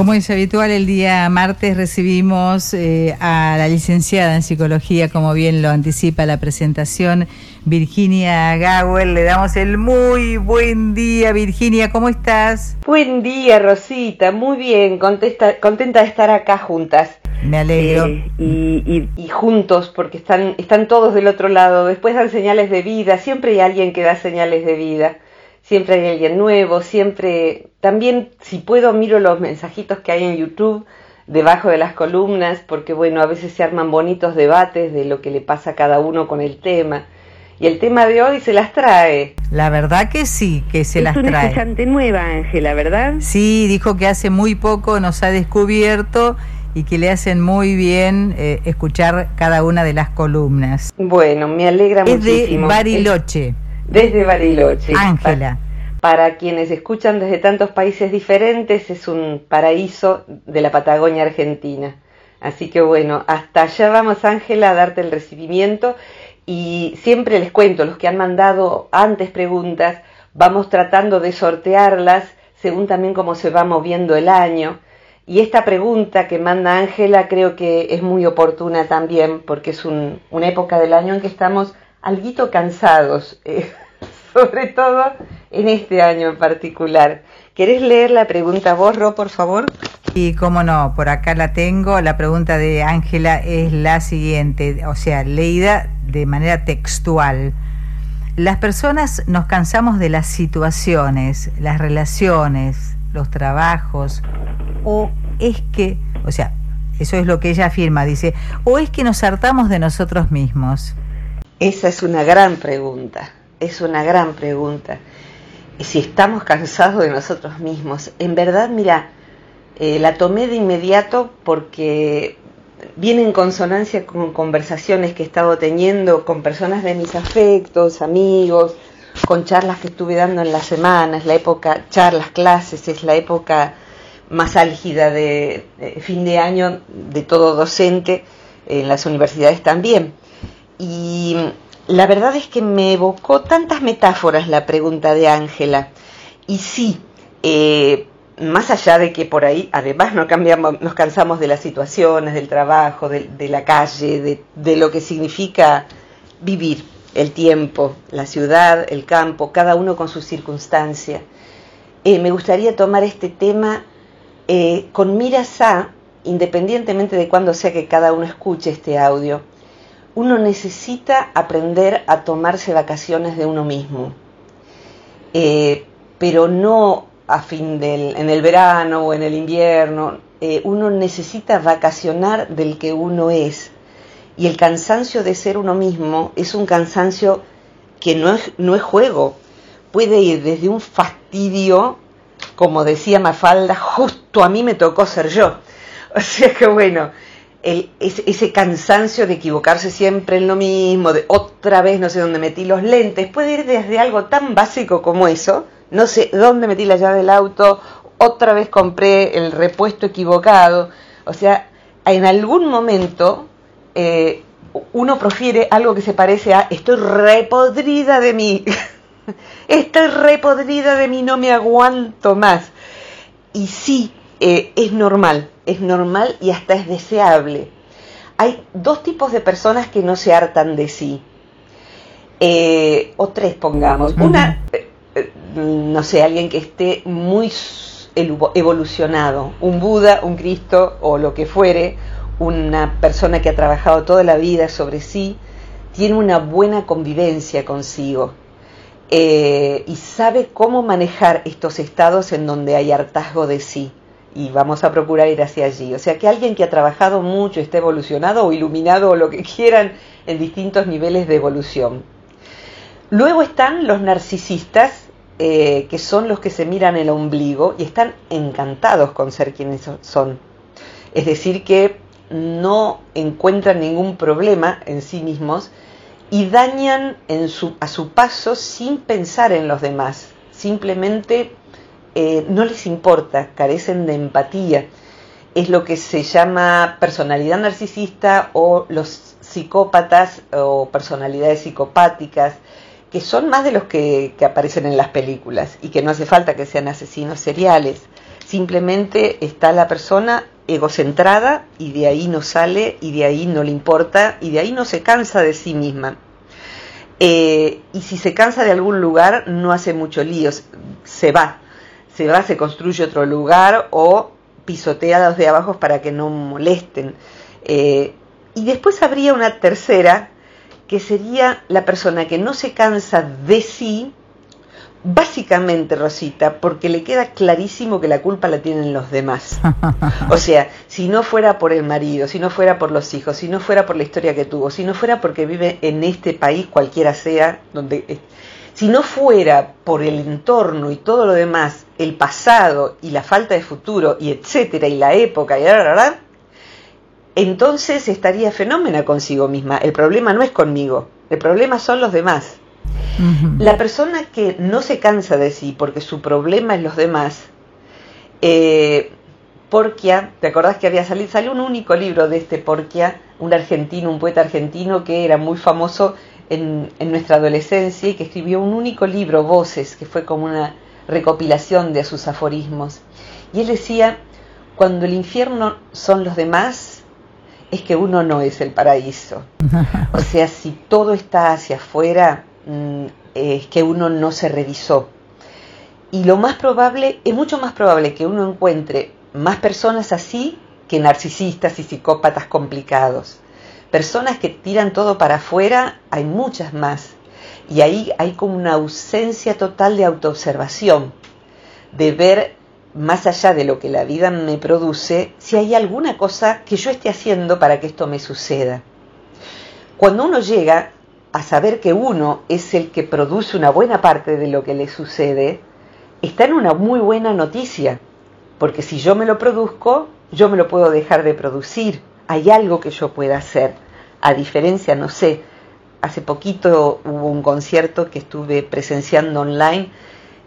Como es habitual, el día martes recibimos eh, a la licenciada en psicología, como bien lo anticipa la presentación, Virginia Gawel. Le damos el muy buen día, Virginia, ¿cómo estás? Buen día, Rosita, muy bien, contenta de estar acá juntas. Me alegro. Eh, y, y, juntos, porque están, están todos del otro lado. Después dan señales de vida, siempre hay alguien que da señales de vida siempre hay alguien nuevo, siempre, también si puedo miro los mensajitos que hay en YouTube debajo de las columnas, porque bueno, a veces se arman bonitos debates de lo que le pasa a cada uno con el tema. Y el tema de hoy se las trae. La verdad que sí, que se las trae. Es una escuchante nueva, Ángela, ¿verdad? Sí, dijo que hace muy poco nos ha descubierto y que le hacen muy bien eh, escuchar cada una de las columnas. Bueno, me alegra muchísimo. Es de Bariloche desde Bariloche. Ángela. Para, quienes escuchan desde tantos países diferentes, es un paraíso de la Patagonia Argentina. Así que bueno, hasta allá vamos Ángela a darte el recibimiento y siempre les cuento, los que han mandado antes preguntas, vamos tratando de sortearlas según también cómo se va moviendo el año. Y esta pregunta que manda Ángela creo que es muy oportuna también porque es una época del año en que estamos alguito cansados, eh, sobre todo en este año en particular. ¿Querés leer la pregunta vos, Ro, por favor? Y cómo no, por acá la tengo. La pregunta de Ángela es la siguiente, o sea, leída de manera textual. Las personas nos cansamos de las situaciones, las relaciones, los trabajos, o es que, o sea, eso es lo que ella afirma, dice, o es que nos hartamos de nosotros mismos. Esa es una gran pregunta, es una gran pregunta. Y si estamos cansados de nosotros mismos, en verdad, mira, eh, la tomé de inmediato porque viene en consonancia con conversaciones que he estado teniendo con personas de mis afectos, amigos, con charlas que estuve dando en las semanas, la época, charlas, clases, es la época más álgida de fin de año de todo docente, en las universidades también. Y la verdad es que me evocó tantas metáforas la pregunta de Ángela. Y sí, eh, más allá de que por ahí además no cambiamos, nos cansamos de las situaciones, del trabajo, de, la calle, de, lo que significa vivir el tiempo, la ciudad, el campo, cada uno con su circunstancia. Eh, me gustaría tomar este tema eh, con miras a, independientemente de cuándo sea que cada uno escuche este audio, uno necesita aprender a tomarse vacaciones de uno mismo, eh, pero no a fin del, en el verano o en el invierno, eh, uno necesita vacacionar del que uno es. Y el cansancio de ser uno mismo es un cansancio que no es, no es juego. Puede ir desde un fastidio, como decía Mafalda, justo a mí me tocó ser yo. O sea que bueno, el, ese, cansancio de equivocarse siempre en lo mismo, de otra vez no sé dónde metí los lentes, puede ir desde algo tan básico como eso, no sé dónde metí la llave del auto, otra vez compré el repuesto equivocado, o sea, en algún momento eh, uno prefiere algo que se parece a estoy repodrida de mí, estoy repodrida de mí, no me aguanto más. Y sí, eh, es normal, es normal y hasta es deseable. Hay dos tipos de personas que no se hartan de sí. Eh, o tres, pongamos. Una, eh, no sé, alguien que esté muy evolucionado, un Buda, un Cristo o lo que fuere, una persona que ha trabajado toda la vida sobre sí, tiene una buena convivencia consigo y sabe cómo manejar estos estados en donde hay hartazgo de sí y vamos a procurar ir hacia allí. O sea que alguien que ha trabajado mucho, está evolucionado o iluminado o lo que quieran en distintos niveles de evolución. Luego están los narcisistas, eh, que son los que se miran el ombligo y están encantados con ser quienes son. Es decir, que no encuentran ningún problema en sí mismos y dañan a su paso sin pensar en los demás, simplemente eh, no les importa, carecen de empatía. Es lo que se llama personalidad narcisista o los psicópatas o personalidades psicopáticas, que son más de los que, aparecen en las películas y que no hace falta que sean asesinos seriales. Simplemente está la persona egocentrada y de ahí no sale y de ahí no le importa y de ahí no se cansa de sí misma. Eh, y si se cansa de algún lugar no hace mucho lío, se va, se va, se construye otro lugar o pisotea a los de abajo para que no molesten. Eh, y después habría una tercera, que sería la persona que no se cansa de sí, Básicamente, Rosita, porque le queda clarísimo que la culpa la tienen los demás. O sea, si no fuera por el marido, si no fuera por los hijos, si no fuera por la historia que tuvo, si no fuera porque vive en este país, cualquiera sea, donde si no fuera por el entorno y todo lo demás, el pasado y la falta de futuro y etcétera y la época y entonces estaría fenómena consigo misma. El problema no es conmigo, el problema son los demás. La persona que no se cansa de sí porque su problema es los demás, eh, Porquia, ¿te acordás que había salido? Salió un único libro de este Porquia, un argentino, un poeta argentino que era muy famoso en, en nuestra adolescencia y que escribió un único libro, Voces, que fue como una recopilación de sus aforismos. Y él decía, cuando el infierno son los demás, es que uno no es el paraíso. O sea, si todo está hacia afuera, Mm, es que uno no se revisó. Y lo más probable, es mucho más probable que uno encuentre más personas así que narcisistas y psicópatas complicados. Personas que tiran todo para afuera, hay muchas más. Y ahí hay como una ausencia total de autoobservación, de ver más allá de lo que la vida me produce, si hay alguna cosa que yo esté haciendo para que esto me suceda. Cuando uno llega a saber que uno es el que produce una buena parte de lo que le sucede, está en una muy buena noticia, porque si yo me lo produzco, yo me lo puedo dejar de producir, hay algo que yo pueda hacer, a diferencia, no sé, hace poquito hubo un concierto que estuve presenciando online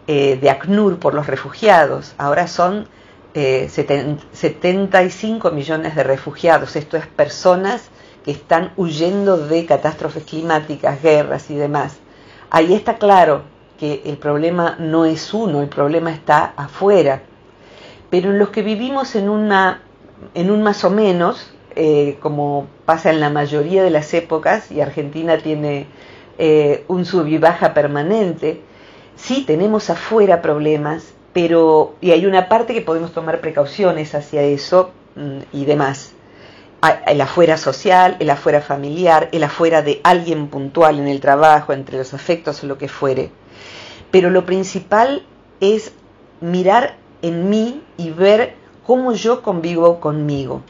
eh, de ACNUR por los refugiados, ahora son eh, 75 millones de refugiados, esto es personas que están huyendo de catástrofes climáticas, guerras y demás. Ahí está claro que el problema no es uno, el problema está afuera. Pero los que vivimos en, una, en un más o menos, eh, como pasa en la mayoría de las épocas, y Argentina tiene eh, un sub y baja permanente, sí tenemos afuera problemas, pero y hay una parte que podemos tomar precauciones hacia eso mm, y demás el afuera social, el afuera familiar, el afuera de alguien puntual en el trabajo, entre los afectos o lo que fuere. Pero lo principal es mirar en mí y ver cómo yo convivo conmigo.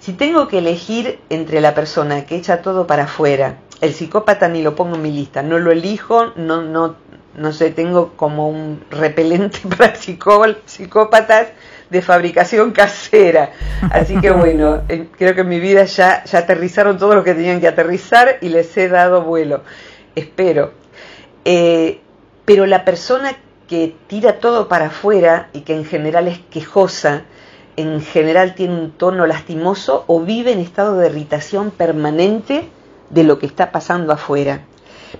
Si tengo que elegir entre la persona que echa todo para afuera, el psicópata ni lo pongo en mi lista, no lo elijo, no, no, no sé, tengo como un repelente para psicópatas de fabricación casera. Así que bueno, eh, creo que en mi vida ya, ya aterrizaron todo lo que tenían que aterrizar y les he dado vuelo. Espero. Eh, pero la persona que tira todo para afuera y que en general es quejosa, en general tiene un tono lastimoso o vive en estado de irritación permanente de lo que está pasando afuera.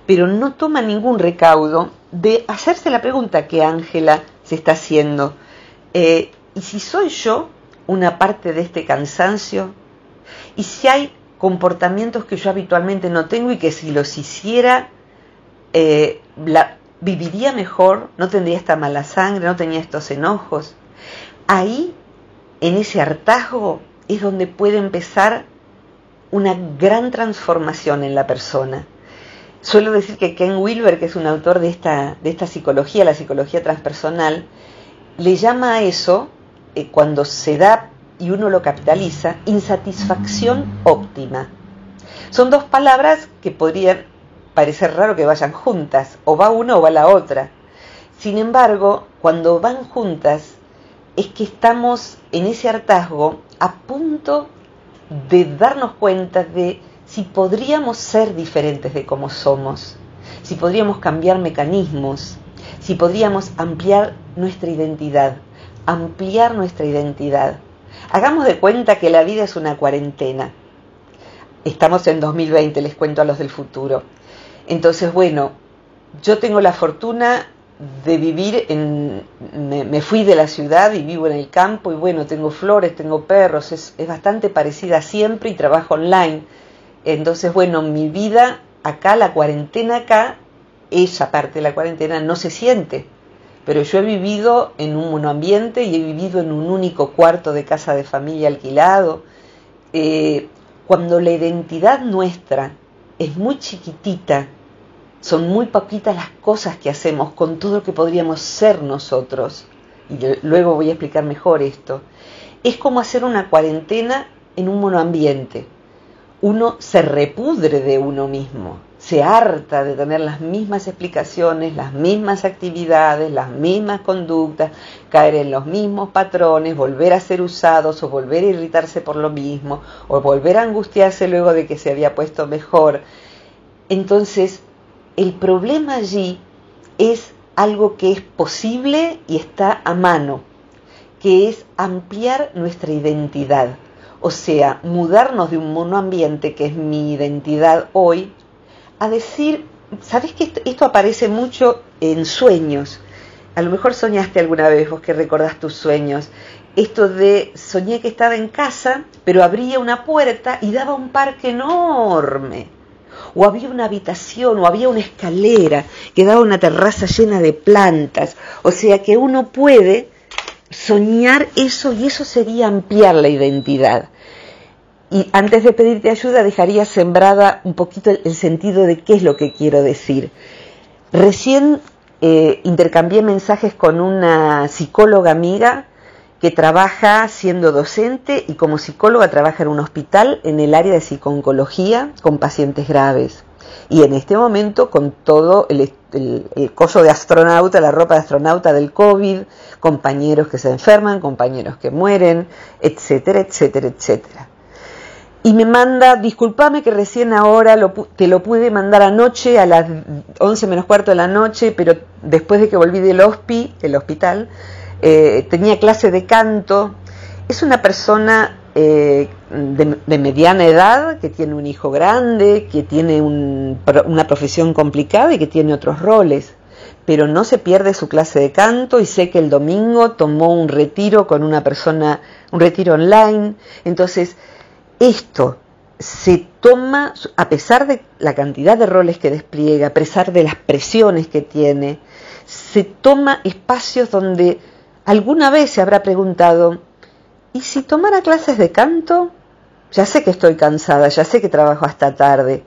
Pero no toma ningún recaudo de hacerse la pregunta que Ángela se está haciendo. Eh, ¿Y si soy yo una parte de este cansancio? ¿Y si hay comportamientos que yo habitualmente no tengo y que si los hiciera eh, viviría mejor, no tendría esta mala sangre, no tenía estos enojos? Ahí, en ese hartazgo, es donde puede empezar una gran transformación en la persona. Suelo decir que Ken Wilber, que es un autor de esta, de esta psicología, la psicología transpersonal, le llama a eso eh, cuando se da y uno lo capitaliza, insatisfacción óptima. Son dos palabras que podrían parecer raro que vayan juntas, o va una o va la otra. Sin embargo, cuando van juntas, es que estamos en ese hartazgo a punto de darnos cuenta de si podríamos ser diferentes de como somos, si podríamos cambiar mecanismos, si podríamos ampliar nuestra identidad, ampliar nuestra identidad. Hagamos de cuenta que la vida es una cuarentena. Estamos en 2020, les cuento a los del futuro. Entonces, bueno, yo tengo la fortuna de vivir en... Me, fui de la ciudad y vivo en el campo y bueno, tengo flores, tengo perros, es, es bastante parecida siempre y trabajo online. Entonces, bueno, mi vida acá, la cuarentena acá, esa parte de la cuarentena no se siente. Pero yo he vivido en un monoambiente y he vivido en un único cuarto de casa de familia alquilado. Eh, cuando la identidad nuestra es muy chiquitita, son muy poquitas las cosas que hacemos con todo lo que podríamos ser nosotros. Y luego voy a explicar mejor esto. Es como hacer una cuarentena en un monoambiente. Uno se repudre de uno mismo se harta de tener las mismas explicaciones, las mismas actividades, las mismas conductas, caer en los mismos patrones, volver a ser usados o volver a irritarse por lo mismo o volver a angustiarse luego de que se había puesto mejor. Entonces, el problema allí es algo que es posible y está a mano, que es ampliar nuestra identidad. O sea, mudarnos de un monoambiente que es mi identidad hoy a decir, ¿sabes que esto, aparece mucho en sueños? A lo mejor soñaste alguna vez, vos que recordás tus sueños, esto de soñé que estaba en casa, pero abría una puerta y daba un parque enorme. O había una habitación, o había una escalera que daba una terraza llena de plantas. O sea que uno puede soñar eso y eso sería ampliar la identidad. Y antes de pedirte ayuda dejaría sembrada un poquito el, sentido de qué es lo que quiero decir. Recién eh, intercambié mensajes con una psicóloga amiga que trabaja siendo docente y como psicóloga trabaja en un hospital en el área de psiconcología con pacientes graves. Y en este momento con todo el, el, coso de astronauta, la ropa de astronauta del COVID, compañeros que se enferman, compañeros que mueren, etcétera, etcétera, etcétera y me manda, discúlpame que recién ahora te lo pude mandar anoche a las 11 menos cuarto de la noche, pero después de que volví del hospi, del hospital, eh, tenía clase de canto. Es una persona eh, de, mediana edad, que tiene un hijo grande, que tiene una profesión complicada y que tiene otros roles, pero no se pierde su clase de canto y sé que el domingo tomó un retiro con una persona, un retiro online. Entonces, esto se toma, a pesar de la cantidad de roles que despliega, a pesar de las presiones que tiene, se toma espacios donde alguna vez se habrá preguntado, ¿y si tomara clases de canto? Ya sé que estoy cansada, ya sé que trabajo hasta tarde,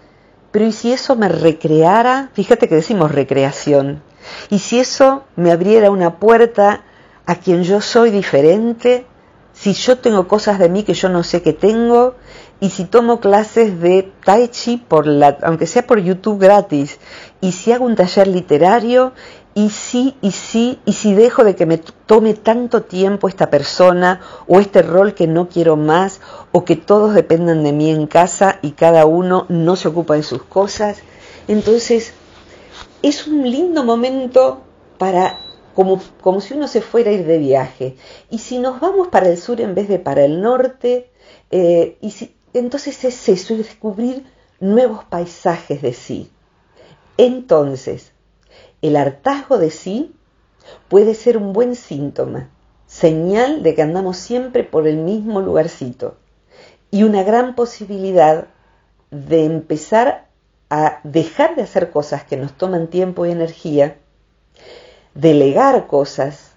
pero ¿y si eso me recreara? Fíjate que decimos recreación. ¿Y si eso me abriera una puerta a quien yo soy diferente? si yo tengo cosas de mí que yo no sé que tengo y si tomo clases de tai chi por la aunque sea por YouTube gratis y si hago un taller literario y si y si y si dejo de que me tome tanto tiempo esta persona o este rol que no quiero más o que todos dependan de mí en casa y cada uno no se ocupa de sus cosas entonces es un lindo momento para como, como si uno se fuera a ir de viaje. Y si nos vamos para el sur en vez de para el norte, eh, y si, entonces es eso, descubrir nuevos paisajes de sí. Entonces, el hartazgo de sí puede ser un buen síntoma, señal de que andamos siempre por el mismo lugarcito y una gran posibilidad de empezar a dejar de hacer cosas que nos toman tiempo y energía delegar cosas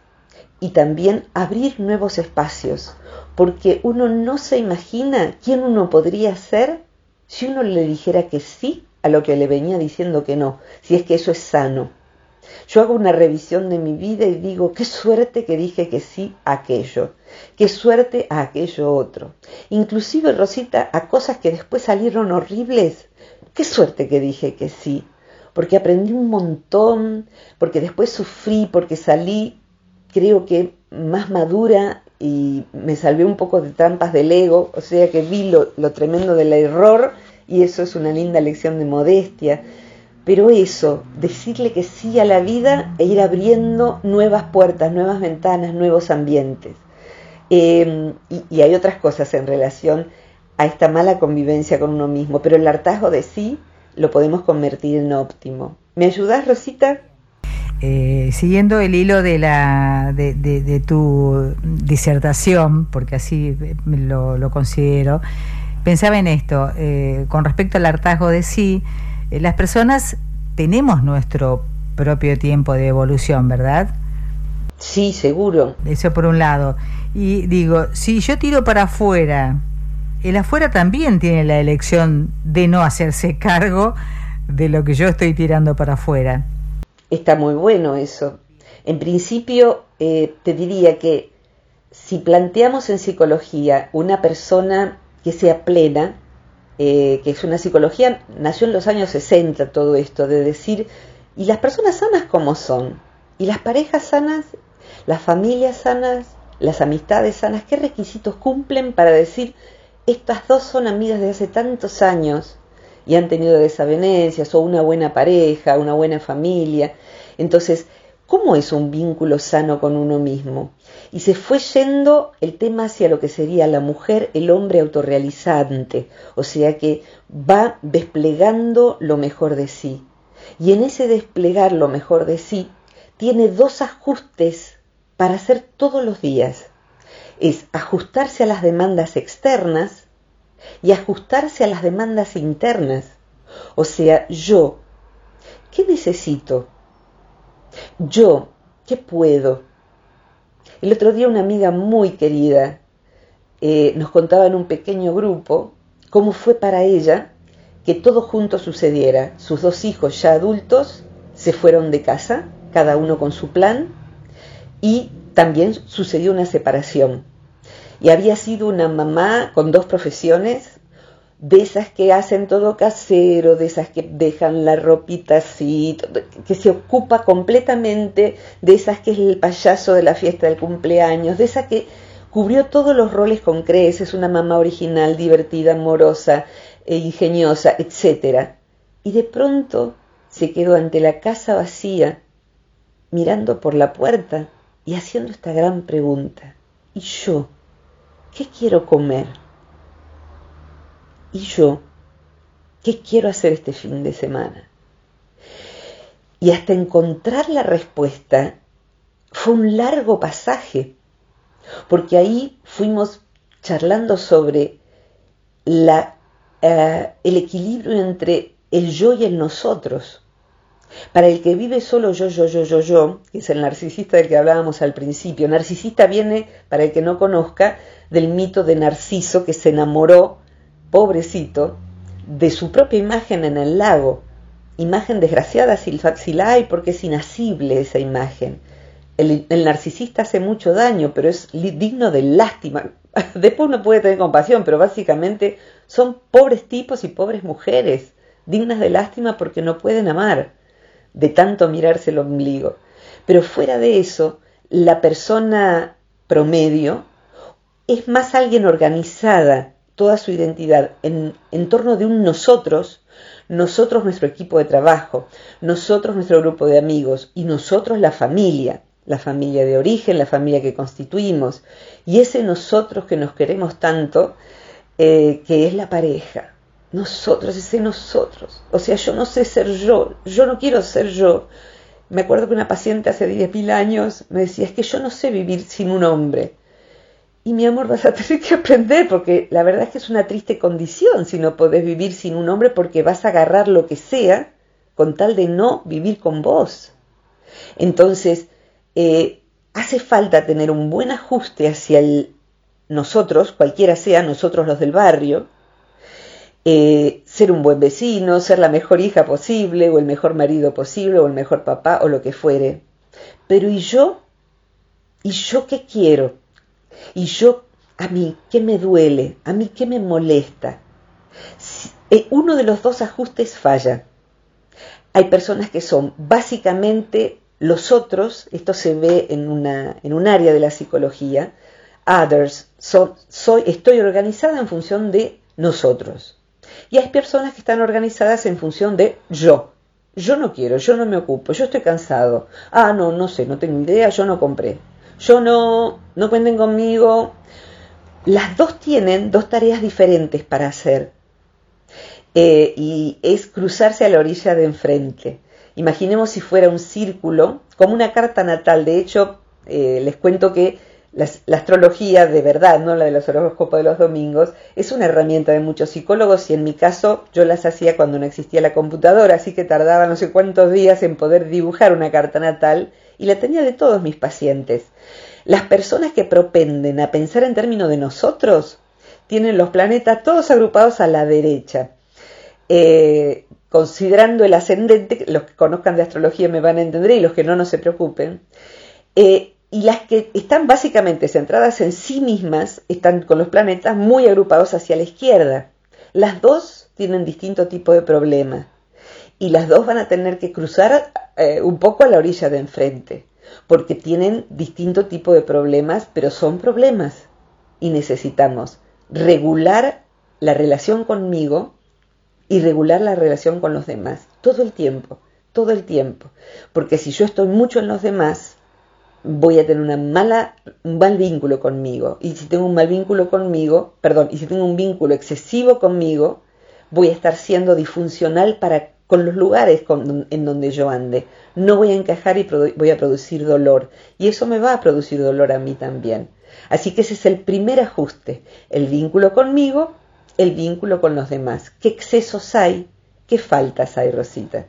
y también abrir nuevos espacios, porque uno no se imagina quién uno podría ser si uno le dijera que sí a lo que le venía diciendo que no, si es que eso es sano. Yo hago una revisión de mi vida y digo, qué suerte que dije que sí a aquello, qué suerte a aquello otro. Inclusive, Rosita, a cosas que después salieron horribles, qué suerte que dije que sí, porque aprendí un montón, porque después sufrí, porque salí, creo que más madura y me salvé un poco de trampas del ego, o sea que vi lo, tremendo del error y eso es una linda lección de modestia. Pero eso, decirle que sí a la vida e ir abriendo nuevas puertas, nuevas ventanas, nuevos ambientes. Em, y, hay otras cosas en relación a esta mala convivencia con uno mismo, pero el hartazgo de sí lo podemos convertir en óptimo. ¿Me ayudas, Rosita? Eh, siguiendo el hilo de, la, de, tu disertación, porque así lo, lo considero, pensaba en esto, eh, con respecto al hartazgo de sí, eh, las personas tenemos nuestro propio tiempo de evolución, ¿verdad? Sí, seguro. Eso por un lado. Y digo, si yo tiro para afuera, el afuera también tiene la elección de no hacerse cargo de lo que yo estoy tirando para afuera. Está muy bueno eso. En principio, eh, te diría que si planteamos en psicología una persona que sea plena, eh, que es una psicología, nació en los años 60 todo esto, de decir, ¿y las personas sanas cómo son? ¿Y las parejas sanas? ¿Las familias sanas? ¿Las amistades sanas? ¿Qué requisitos cumplen para decir, estas dos son amigas de hace tantos años y han tenido desavenencias o una buena pareja, una buena familia? Entonces, ¿cómo es un vínculo sano con uno mismo? y se fue yendo el tema hacia lo que sería la mujer, el hombre autorrealizante, o sea que va desplegando lo mejor de sí. Y en ese desplegar lo mejor de sí, tiene dos ajustes para hacer todos los días. Es ajustarse a las demandas externas y ajustarse a las demandas internas. O sea, yo, ¿qué necesito? Yo, ¿qué puedo? El otro día una amiga muy querida eh, nos contaba en un pequeño grupo cómo fue para ella que todo junto sucediera. Sus dos hijos ya adultos se fueron de casa, cada uno con su plan, y también sucedió una separación. Y había sido una mamá con dos profesiones, de esas que hacen todo casero, de esas que dejan la ropita así, que se ocupa completamente, de esas que es el payaso de la fiesta del cumpleaños, de esa que cubrió todos los roles con creces, una mamá original, divertida, amorosa, e ingeniosa, etc. Y de pronto se quedó ante la casa vacía, mirando por la puerta y haciendo esta gran pregunta. ¿Y yo? ¿Qué quiero comer? ¿Y yo? ¿Qué quiero hacer este fin de semana? Y hasta encontrar la respuesta fue un largo pasaje, porque ahí fuimos charlando sobre eh, el equilibrio entre el yo y el nosotros. Para el que vive solo yo, yo, yo, yo, yo, que es el narcisista del que hablábamos al principio, narcisista viene, para el que no conozca, del mito de Narciso que se enamoró pobrecito, de su propia imagen en el lago. Imagen desgraciada si, la hay porque es inasible esa imagen. El, narcisista hace mucho daño, pero es digno de lástima. Después uno puede tener compasión, pero básicamente son pobres tipos y pobres mujeres, dignas de lástima porque no pueden amar, de tanto mirarse el ombligo. Pero fuera de eso, la persona promedio es más alguien organizada, toda su identidad en, en torno de un nosotros, nosotros nuestro equipo de trabajo, nosotros nuestro grupo de amigos y nosotros la familia, la familia de origen, la familia que constituimos, y ese nosotros que nos queremos tanto, eh, que es la pareja. Nosotros, ese nosotros. O sea, yo no sé ser yo, yo no quiero ser yo. Me acuerdo que una paciente hace 10.000 años me decía, es que yo no sé vivir sin un hombre. Y mi amor, vas a tener que aprender, porque la verdad es que es una triste condición si no podés vivir sin un hombre, porque vas a agarrar lo que sea con tal de no vivir con vos. Entonces, eh, hace falta tener un buen ajuste hacia nosotros, cualquiera sea, nosotros los del barrio, eh, ser un buen vecino, ser la mejor hija posible, o el mejor marido posible, o el mejor papá, o lo que fuere. Pero ¿y yo? ¿Y yo qué quiero? Y yo, a mí, ¿qué me duele? ¿A mí qué me molesta? Eh, uno de los dos ajustes falla. Hay personas que son básicamente los otros, esto se ve en, una, en un área de la psicología, others, soy, estoy organizada en función de nosotros. Y hay personas que están organizadas en función de yo, Yo no quiero, yo no me ocupo, yo estoy cansado. Ah, no, no sé, no tengo idea, yo no compré. Yo no, no cuenten conmigo. Las dos tienen dos tareas diferentes para hacer. Eh, y es cruzarse a la orilla de enfrente. Imaginemos si fuera un círculo, como una carta natal. De hecho, eh, les cuento que la astrología de verdad, no la de los horóscopos de los domingos, es una herramienta de muchos psicólogos y en mi caso yo las hacía cuando no existía la computadora, así que tardaba no sé cuántos días en poder dibujar una carta natal y la tenía de todos mis pacientes. Las personas que propenden a pensar en términos de nosotros tienen los planetas todos agrupados a la derecha. Eh, considerando el ascendente, los que conozcan de astrología me van a entender y los que no, no se preocupen. Eh, y las que están básicamente centradas en sí mismas están con los planetas muy agrupados hacia la izquierda. Las dos tienen distinto tipo de problema y las dos van a tener que cruzar eh, un poco a la orilla de enfrente porque tienen distinto tipo de problemas, pero son problemas y necesitamos regular la relación conmigo y regular la relación con los demás todo el tiempo, todo el tiempo, porque si yo estoy mucho en los demás, voy a tener una mala, un mal vínculo conmigo. Y si tengo un mal vínculo conmigo, perdón, y si tengo un vínculo excesivo conmigo, voy a estar siendo disfuncional para con los lugares en donde yo ande. No voy a encajar y voy a producir dolor. Y eso me va a producir dolor a mí también. Así que ese es el primer ajuste. El vínculo conmigo, el vínculo con los demás. ¿Qué excesos hay? ¿Qué faltas hay, Rosita?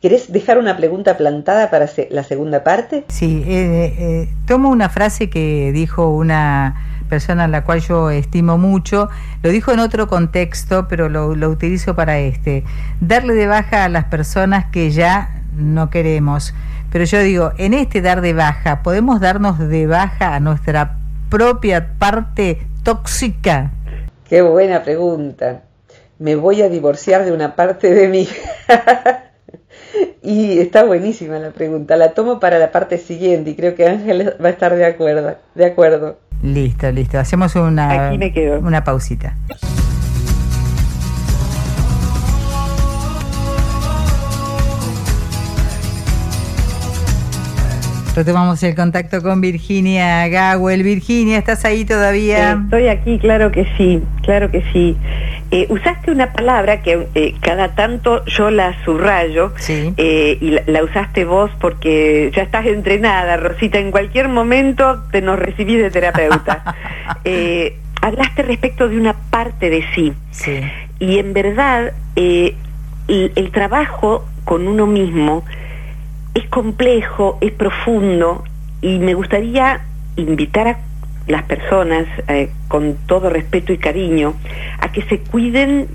¿Querés dejar una pregunta plantada para la segunda parte? Sí, eh, eh, tomo una frase que dijo una persona a la cual yo estimo mucho, lo dijo en otro contexto, pero lo, lo utilizo para este, darle de baja a las personas que ya no queremos. Pero yo digo, en este dar de baja, ¿podemos darnos de baja a nuestra propia parte tóxica? Qué buena pregunta. Me voy a divorciar de una parte de mí. Y está buenísima la pregunta. La tomo para la parte siguiente y creo que Ángel va a estar de acuerdo. De acuerdo. Listo, listo. Hacemos una, una pausita. Retomamos el contacto con Virginia Gawel. Virginia, ¿estás ahí todavía? estoy aquí, claro que sí, claro que sí. Eh, usaste una palabra que eh, cada tanto yo la subrayo eh, y la, usaste vos porque ya estás entrenada, Rosita, en cualquier momento te nos recibís de terapeuta. hablaste respecto de una parte de sí. sí. Y en verdad, el trabajo con uno mismo es complejo, es profundo y me gustaría invitar a las personas, eh, con todo respeto y cariño, a que se cuiden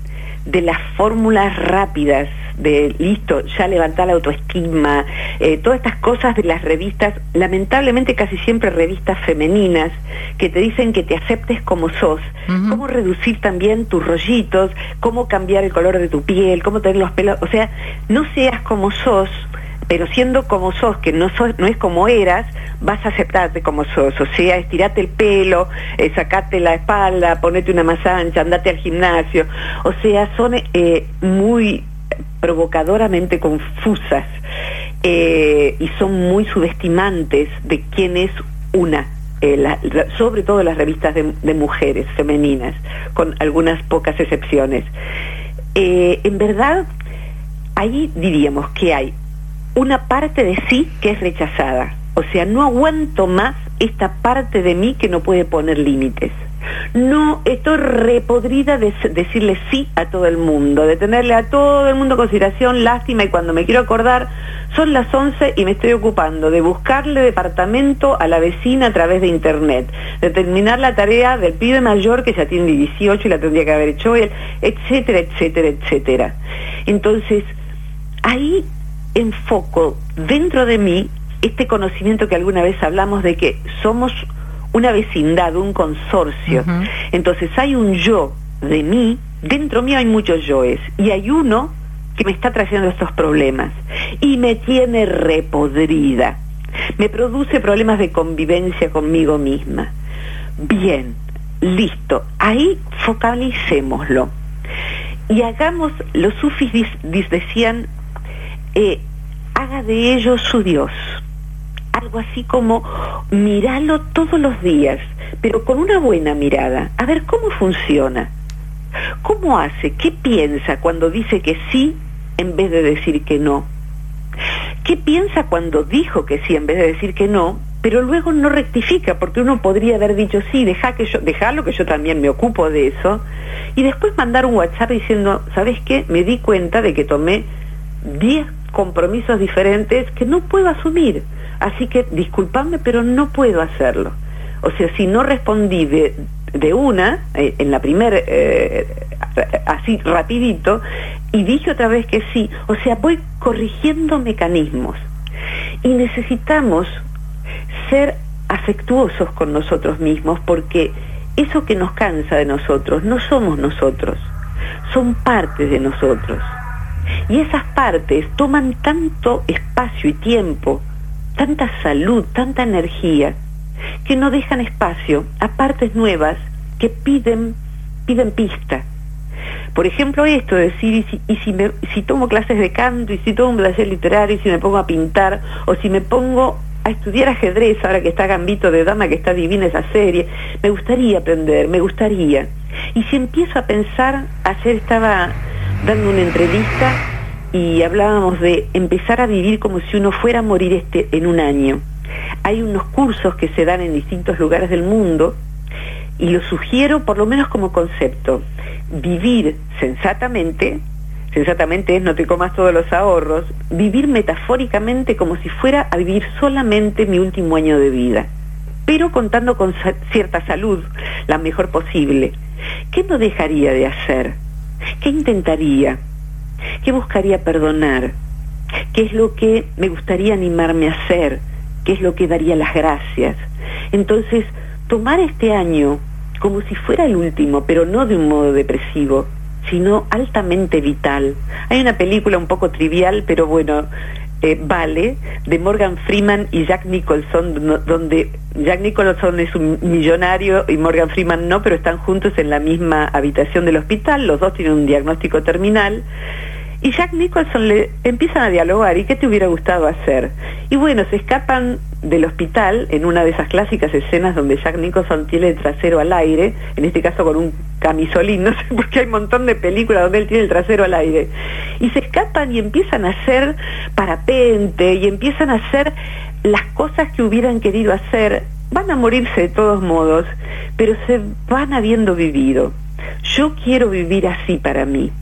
de las fórmulas rápidas, de listo, ya levantar la autoestima, eh, todas estas cosas de las revistas, lamentablemente casi siempre revistas femeninas, que te dicen que te aceptes como sos, cómo reducir también tus rollitos, cómo cambiar el color de tu piel, cómo tener los pelos, o sea, no seas como sos, pero siendo como sos, que no, sos, no es como eras, vas a aceptarte como sos. O sea, estirate el pelo, eh, sacate la espalda, ponete una más ancha, andate al gimnasio. O sea, son eh, muy provocadoramente confusas eh, y son muy subestimantes de quién es una. sobre todo las revistas de, mujeres femeninas, con algunas pocas excepciones. en verdad, ahí diríamos que hay una parte de sí que es rechazada. O sea, no aguanto más esta parte de mí que no puede poner límites. No estoy repodrida de decirle sí a todo el mundo, de tenerle a todo el mundo consideración, lástima y cuando me quiero acordar son las 11 y me estoy ocupando de buscarle departamento a la vecina a través de internet, de terminar la tarea del pibe mayor que ya tiene 18 y la tendría que haber hecho él, etcétera, etcétera, etcétera. Entonces, ahí enfoco dentro de mí este conocimiento que alguna vez hablamos de que somos una vecindad, un consorcio. Entonces hay un yo de mí, dentro mío hay muchos yoes, y hay uno que me está trayendo estos problemas y me tiene repodrida. Me produce problemas de convivencia conmigo misma. Bien, listo, ahí focalicémoslo. Y hagamos, los sufis decían eh, haga de ellos su Dios. Algo así como miralo todos los días, pero con una buena mirada, a ver cómo funciona. ¿Cómo hace? ¿Qué piensa cuando dice que sí en vez de decir que no? ¿Qué piensa cuando dijo que sí en vez de decir que no? Pero luego no rectifica, porque uno podría haber dicho sí, deja que yo, dejalo que yo también me ocupo de eso, y después mandar un WhatsApp diciendo, ¿sabes qué? Me di cuenta de que tomé 10 compromisos diferentes que no puedo asumir. Así que disculpadme, pero no puedo hacerlo. O sea, si no respondí de, de una, eh, en la primera, eh, así rapidito, y dije otra vez que sí, o sea, voy corrigiendo mecanismos. Y necesitamos ser afectuosos con nosotros mismos porque eso que nos cansa de nosotros no somos nosotros, son partes de nosotros. Y esas partes toman tanto espacio y tiempo, tanta salud, tanta energía, que no dejan espacio a partes nuevas que piden, piden pista. Por ejemplo, esto de decir, y, si, me, si tomo clases de canto, y si tomo un taller literario, y si me pongo a pintar, o si me pongo a estudiar ajedrez, ahora que está Gambito de Dama, que está divina esa serie, me gustaría aprender, me gustaría. Y si empiezo a pensar, ayer estaba dando una entrevista y hablábamos de empezar a vivir como si uno fuera a morir este, en un año. Hay unos cursos que se dan en distintos lugares del mundo y lo sugiero por lo menos como concepto. Vivir sensatamente, sensatamente es no te comas todos los ahorros, vivir metafóricamente como si fuera a vivir solamente mi último año de vida, pero contando con cierta salud, la mejor posible. ¿Qué no dejaría de hacer? ¿Qué intentaría? ¿Qué buscaría perdonar? ¿Qué es lo que me gustaría animarme a hacer? ¿Qué es lo que daría las gracias? Entonces, tomar este año como si fuera el último, pero no de un modo depresivo, sino altamente vital. Hay una película un poco trivial, pero bueno, eh, Vale, de Morgan Freeman y Jack Nicholson, donde Jack Nicholson es un millonario y Morgan Freeman no, pero están juntos en la misma habitación del hospital, los dos tienen un diagnóstico terminal y Jack Nicholson le empiezan a dialogar, ¿y qué te hubiera gustado hacer? Y bueno, se escapan del hospital en una de esas clásicas escenas donde Jack Nicholson tiene el trasero al aire, en este caso con un camisolín, no sé por qué hay un montón de películas donde él tiene el trasero al aire. Y se escapan y empiezan a hacer parapente y empiezan a hacer las cosas que hubieran querido hacer. Van a morirse de todos modos, pero se van habiendo vivido. Yo quiero vivir así para mí.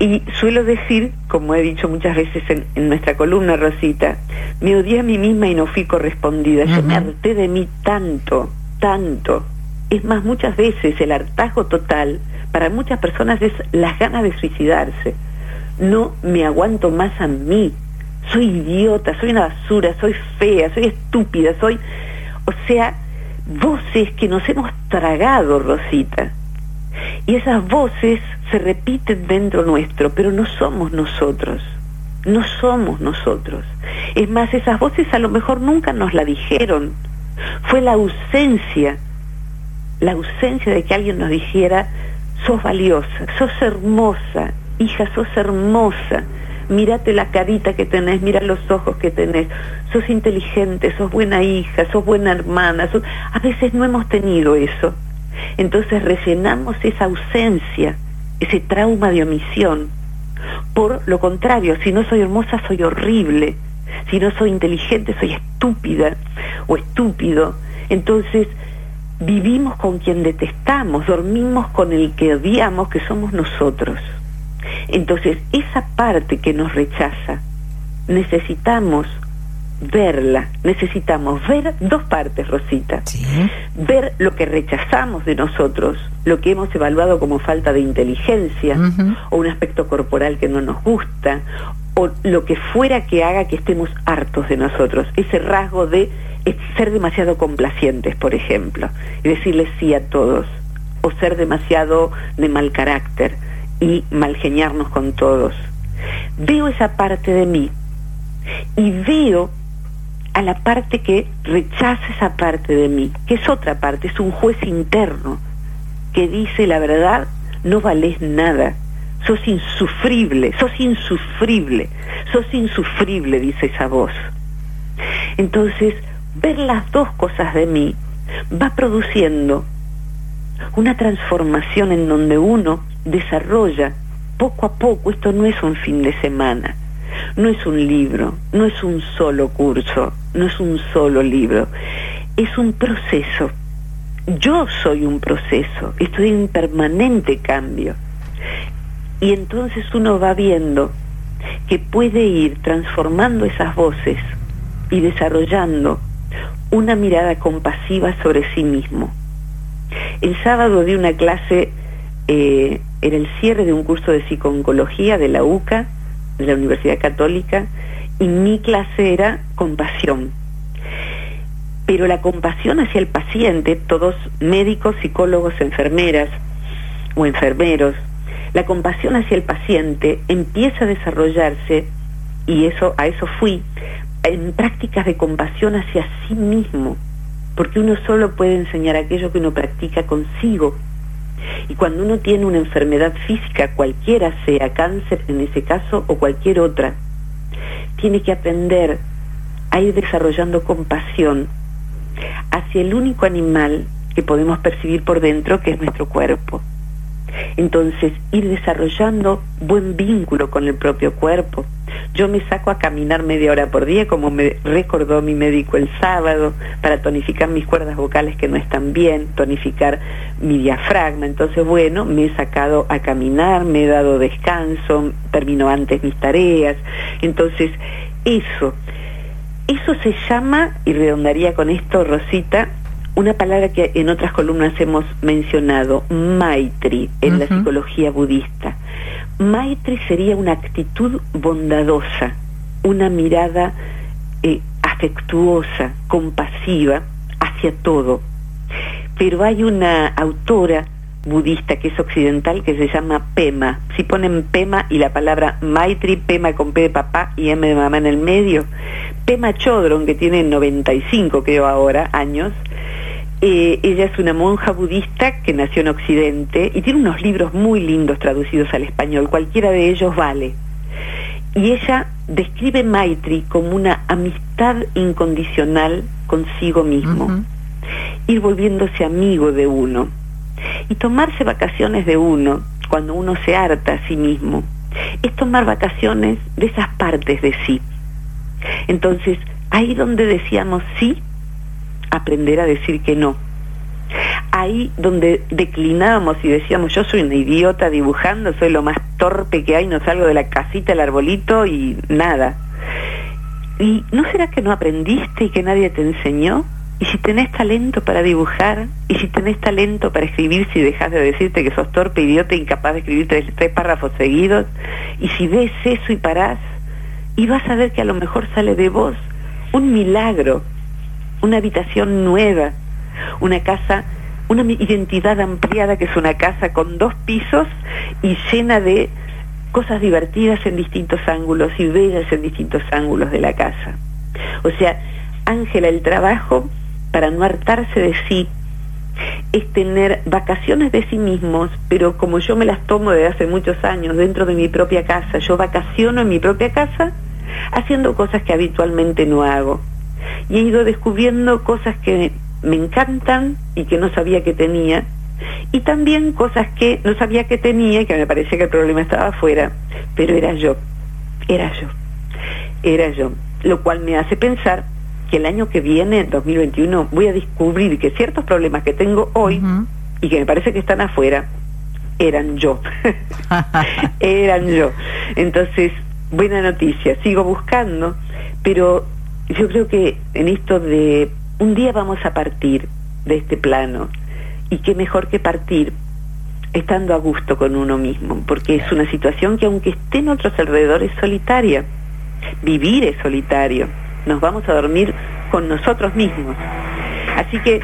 Y suelo decir, como he dicho muchas veces en, nuestra columna, Rosita, me odié a mí misma y no fui correspondida. Yo me harté de mí tanto, tanto. Es más, muchas veces el hartazgo total para muchas personas es las ganas de suicidarse. No me aguanto más a mí. Soy idiota, soy una basura, soy fea, soy estúpida, soy... O sea, voces que nos hemos tragado, Rosita y esas voces se repiten dentro nuestro, pero no somos nosotros. No somos nosotros. Es más, esas voces a lo mejor nunca nos la dijeron. Fue la ausencia, la ausencia de que alguien nos dijera, sos valiosa, sos hermosa, hija, sos hermosa, mírate la carita que tenés, mira los ojos que tenés, sos inteligente, sos buena hija, sos buena hermana. A veces no hemos tenido eso. Entonces rellenamos esa ausencia, ese trauma de omisión. Por lo contrario, si no soy hermosa, soy horrible. Si no soy inteligente, soy estúpida o estúpido. Entonces, vivimos con quien detestamos, dormimos con el que odiamos, que somos nosotros. Entonces, esa parte que nos rechaza, necesitamos verla. Necesitamos ver dos partes, Rosita. Ver lo que rechazamos de nosotros, lo que hemos evaluado como falta de inteligencia, o un aspecto corporal que no nos gusta, o lo que fuera que haga que estemos hartos de nosotros. Ese rasgo de ser demasiado complacientes, por ejemplo, y decirles sí a todos, o ser demasiado de mal carácter y malgeniarnos con todos. Veo esa parte de mí y veo a la parte que rechaza esa parte de mí, que es otra parte, es un juez interno que dice la verdad, no vales nada, sos insufrible, sos insufrible, sos insufrible, dice esa voz. Entonces, ver las dos cosas de mí va produciendo una transformación en donde uno desarrolla poco a poco, esto no es un fin de semana, no es un libro, no es un solo curso, no es un solo libro, es un proceso. Yo soy un proceso, estoy en permanente cambio. Y entonces uno va viendo que puede ir transformando esas voces y desarrollando una mirada compasiva sobre sí mismo. El sábado di una clase, eh, era el cierre de un curso de psicooncología de la UCA, de la Universidad Católica, y mi clase era compasión. Pero la compasión hacia el paciente, todos médicos, psicólogos, enfermeras o enfermeros, la compasión hacia el paciente empieza a desarrollarse, y eso a eso fui, en prácticas de compasión hacia sí mismo, porque uno solo puede enseñar aquello que uno practica consigo. Y cuando uno tiene una enfermedad física, cualquiera sea cáncer en ese caso o cualquier otra, tiene que aprender a ir desarrollando compasión hacia el único animal que podemos percibir por dentro, que es nuestro cuerpo. Entonces, ir desarrollando buen vínculo con el propio cuerpo. Yo me saco a caminar media hora por día, como me recordó mi médico el sábado, para tonificar mis cuerdas vocales que no están bien, tonificar mi diafragma. Entonces, bueno, me he sacado a caminar, me he dado descanso, termino antes mis tareas. Entonces, eso, eso se llama, y redondaría con esto, Rosita, una palabra que en otras columnas hemos mencionado, maitri, en la psicología budista. Maitri sería una actitud bondadosa, una mirada eh, afectuosa, compasiva hacia todo. Pero hay una autora budista que es occidental que se llama Pema. Si ponen Pema y la palabra Maitri, Pema con P de papá y M de mamá en el medio, Pema Chodron, que tiene 95 creo ahora años, eh, ella es una monja budista que nació en Occidente y tiene unos libros muy lindos traducidos al español, cualquiera de ellos vale. Y ella describe Maitri como una amistad incondicional consigo mismo, ir volviéndose amigo de uno. Y tomarse vacaciones de uno cuando uno se harta a sí mismo, es tomar vacaciones de esas partes de sí. Entonces, ahí donde decíamos sí, aprender a decir que no. Ahí donde declinábamos y decíamos, yo soy una idiota dibujando, soy lo más torpe que hay, no salgo de la casita, el arbolito y nada. ¿Y no será que no aprendiste y que nadie te enseñó? Y si tenés talento para dibujar, y si tenés talento para escribir, si dejas de decirte que sos torpe, idiota, incapaz de escribir tres, tres párrafos seguidos, y si ves eso y parás, y vas a ver que a lo mejor sale de vos un milagro una habitación nueva, una casa, una identidad ampliada que es una casa con dos pisos y llena de cosas divertidas en distintos ángulos y bellas en distintos ángulos de la casa. O sea, Ángela, el trabajo para no hartarse de sí es tener vacaciones de sí mismos, pero como yo me las tomo desde hace muchos años dentro de mi propia casa, yo vacaciono en mi propia casa haciendo cosas que habitualmente no hago y he ido descubriendo cosas que me encantan y que no sabía que tenía y también cosas que no sabía que tenía y que me parecía que el problema estaba afuera, pero era yo, era yo, era yo, lo cual me hace pensar que el año que viene, 2021, voy a descubrir que ciertos problemas que tengo hoy y que me parece que están afuera, eran yo, eran yo. Entonces, buena noticia, sigo buscando, pero yo creo que en esto de un día vamos a partir de este plano y qué mejor que partir estando a gusto con uno mismo, porque es una situación que aunque esté en otros alrededores es solitaria. Vivir es solitario. Nos vamos a dormir con nosotros mismos. Así que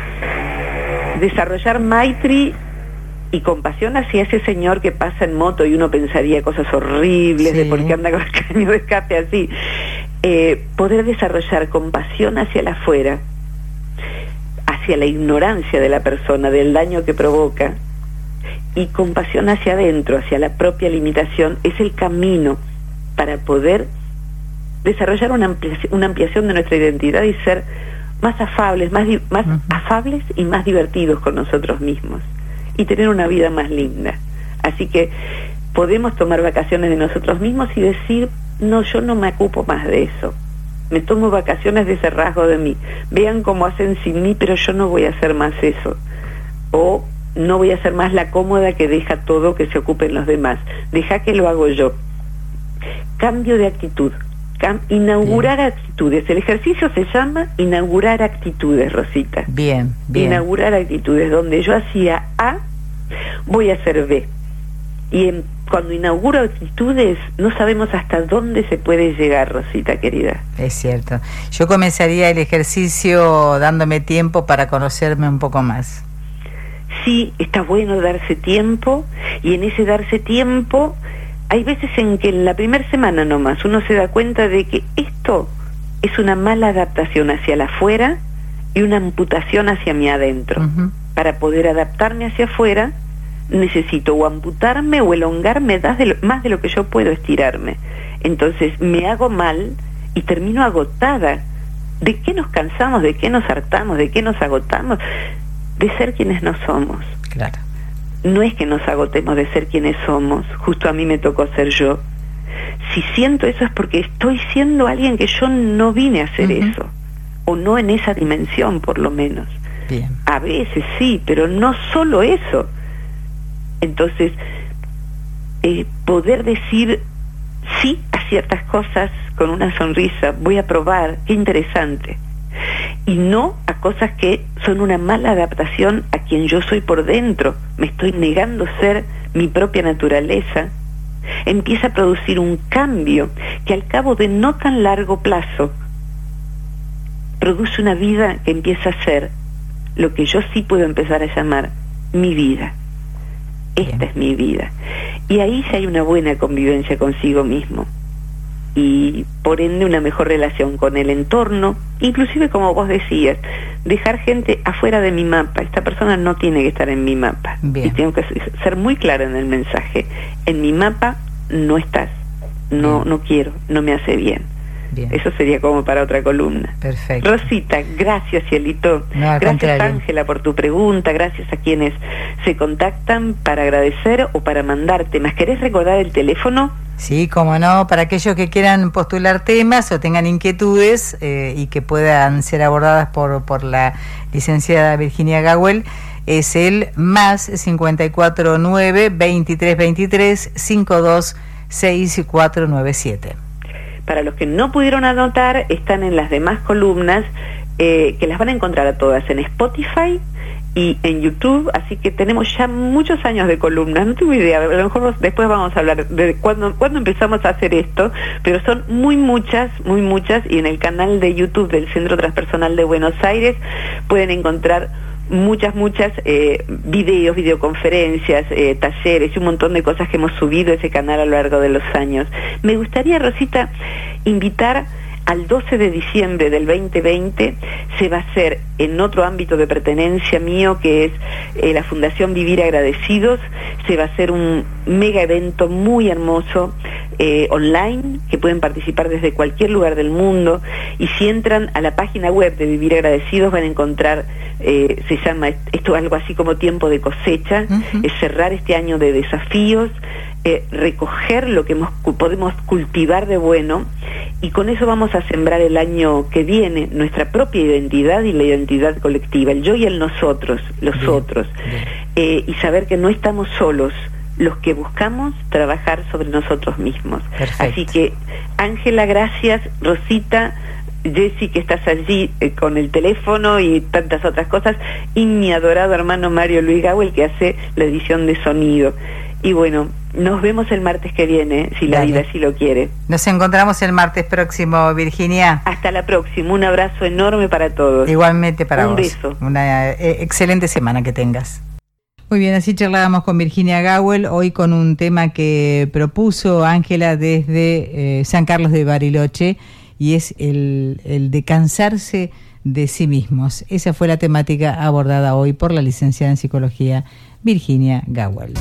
desarrollar Maitri y compasión hacia ese señor que pasa en moto y uno pensaría cosas horribles de por qué anda con el caño de escape así. Eh, poder desarrollar compasión hacia la afuera, hacia la ignorancia de la persona, del daño que provoca, y compasión hacia adentro, hacia la propia limitación, es el camino para poder desarrollar una ampliación, de nuestra identidad y ser más afables, más, más afables y más divertidos con nosotros mismos y tener una vida más linda. Así que podemos tomar vacaciones de nosotros mismos y decir, no, yo no me ocupo más de eso. Me tomo vacaciones de ese rasgo de mí. Vean cómo hacen sin mí, pero yo no voy a hacer más eso. O no voy a ser más la cómoda que deja todo que se ocupen los demás. Deja que lo hago yo. Cambio de actitud. inaugurar actitudes. El ejercicio se llama inaugurar actitudes, Rosita. Bien, bien. Inaugurar actitudes. Donde yo hacía A, voy a hacer B. Y cuando inauguro actitudes, no sabemos hasta dónde se puede llegar, Rosita querida. Es cierto. Yo comenzaría el ejercicio dándome tiempo para conocerme un poco más sí está bueno darse tiempo y en ese darse tiempo hay veces en que en la primera semana nomás uno se da cuenta de que esto es una mala adaptación hacia la afuera y una amputación hacia mi adentro. Para poder adaptarme hacia afuera necesito o amputarme o elongarme más de, más de lo que yo puedo estirarme. Entonces me hago mal y termino agotada. ¿De qué nos cansamos? ¿De qué nos hartamos? ¿De qué nos agotamos? de ser quienes no somos. Claro. No es que nos agotemos de ser quienes somos, justo a mí me tocó ser yo. Si siento eso es porque estoy siendo alguien que yo no vine a hacer eso, o no en esa dimensión por lo menos. Bien. A veces sí, pero no solo eso. Entonces, eh, poder decir sí a ciertas cosas con una sonrisa, voy a probar, qué interesante y no a cosas que son una mala adaptación a quien yo soy por dentro. Me estoy negando ser mi propia naturaleza. Empieza a producir un cambio que al cabo de no tan largo plazo produce una vida que empieza a ser lo que yo sí puedo empezar a llamar mi vida. Esta es mi vida. Y ahí sí hay una buena convivencia consigo mismo y por ende una mejor relación con el entorno, inclusive como vos decías, dejar gente afuera de mi mapa. Esta persona no tiene que estar en mi mapa. Y tengo que ser muy clara en el mensaje. En mi mapa no estás. No, no quiero, no me hace bien. Eso sería como para otra columna. Perfecto. Rosita, gracias, Cielito. gracias, Ángela, por tu pregunta. Gracias a quienes se contactan para agradecer o para mandar temas. ¿Querés recordar el teléfono? Sí, como no, para aquellos que quieran postular temas o tengan inquietudes eh, y que puedan ser abordadas por, por la licenciada Virginia Gawel, es el más 549 2323 526497 para los que no pudieron anotar, están en las demás columnas, eh, que las van a encontrar a todas en Spotify y en YouTube, así que tenemos ya muchos años de columnas, no tengo idea, a lo mejor después vamos a hablar de cuándo, cuándo empezamos a hacer esto, pero son muy muchas, muy muchas, y en el canal de YouTube del Centro Transpersonal de Buenos Aires pueden encontrar muchas, muchas eh, videos, videoconferencias, eh, talleres y un montón de cosas que hemos subido a ese canal a lo largo de los años. Me gustaría, Rosita, invitar al 12 de diciembre del 2020 se va a hacer en otro ámbito de pertenencia mío que es eh, la Fundación Vivir Agradecidos, se va a hacer un mega evento muy hermoso eh, online que pueden participar desde cualquier lugar del mundo. Y si entran a la página web de Vivir Agradecidos van a encontrar, eh, se llama esto algo así como tiempo de cosecha, es cerrar este año de desafíos, eh, recoger lo que podemos cultivar de bueno y con eso vamos a sembrar el año que viene nuestra propia identidad y la identidad colectiva, el yo y el nosotros, los otros, y saber que no estamos solos, los que buscamos trabajar sobre nosotros mismos. Así que, Ángela, gracias, Rosita, Jessy, que estás allí eh, con el teléfono y tantas otras cosas, y mi adorado hermano Mario Luis Gawel, que hace la edición de sonido. Y bueno, nos vemos el martes que viene, si la vida así lo quiere. Nos encontramos el martes próximo, Virginia. Hasta la próxima. Un abrazo enorme para todos. Igualmente para vos. Un beso. Una eh, excelente semana que tengas. Muy bien, así charlábamos con Virginia Gawel, hoy con un tema que propuso Ángela desde eh, San Carlos de Bariloche, y es el, el de cansarse de sí mismos. Esa fue la temática abordada hoy por la licenciada en psicología Virginia Gawel.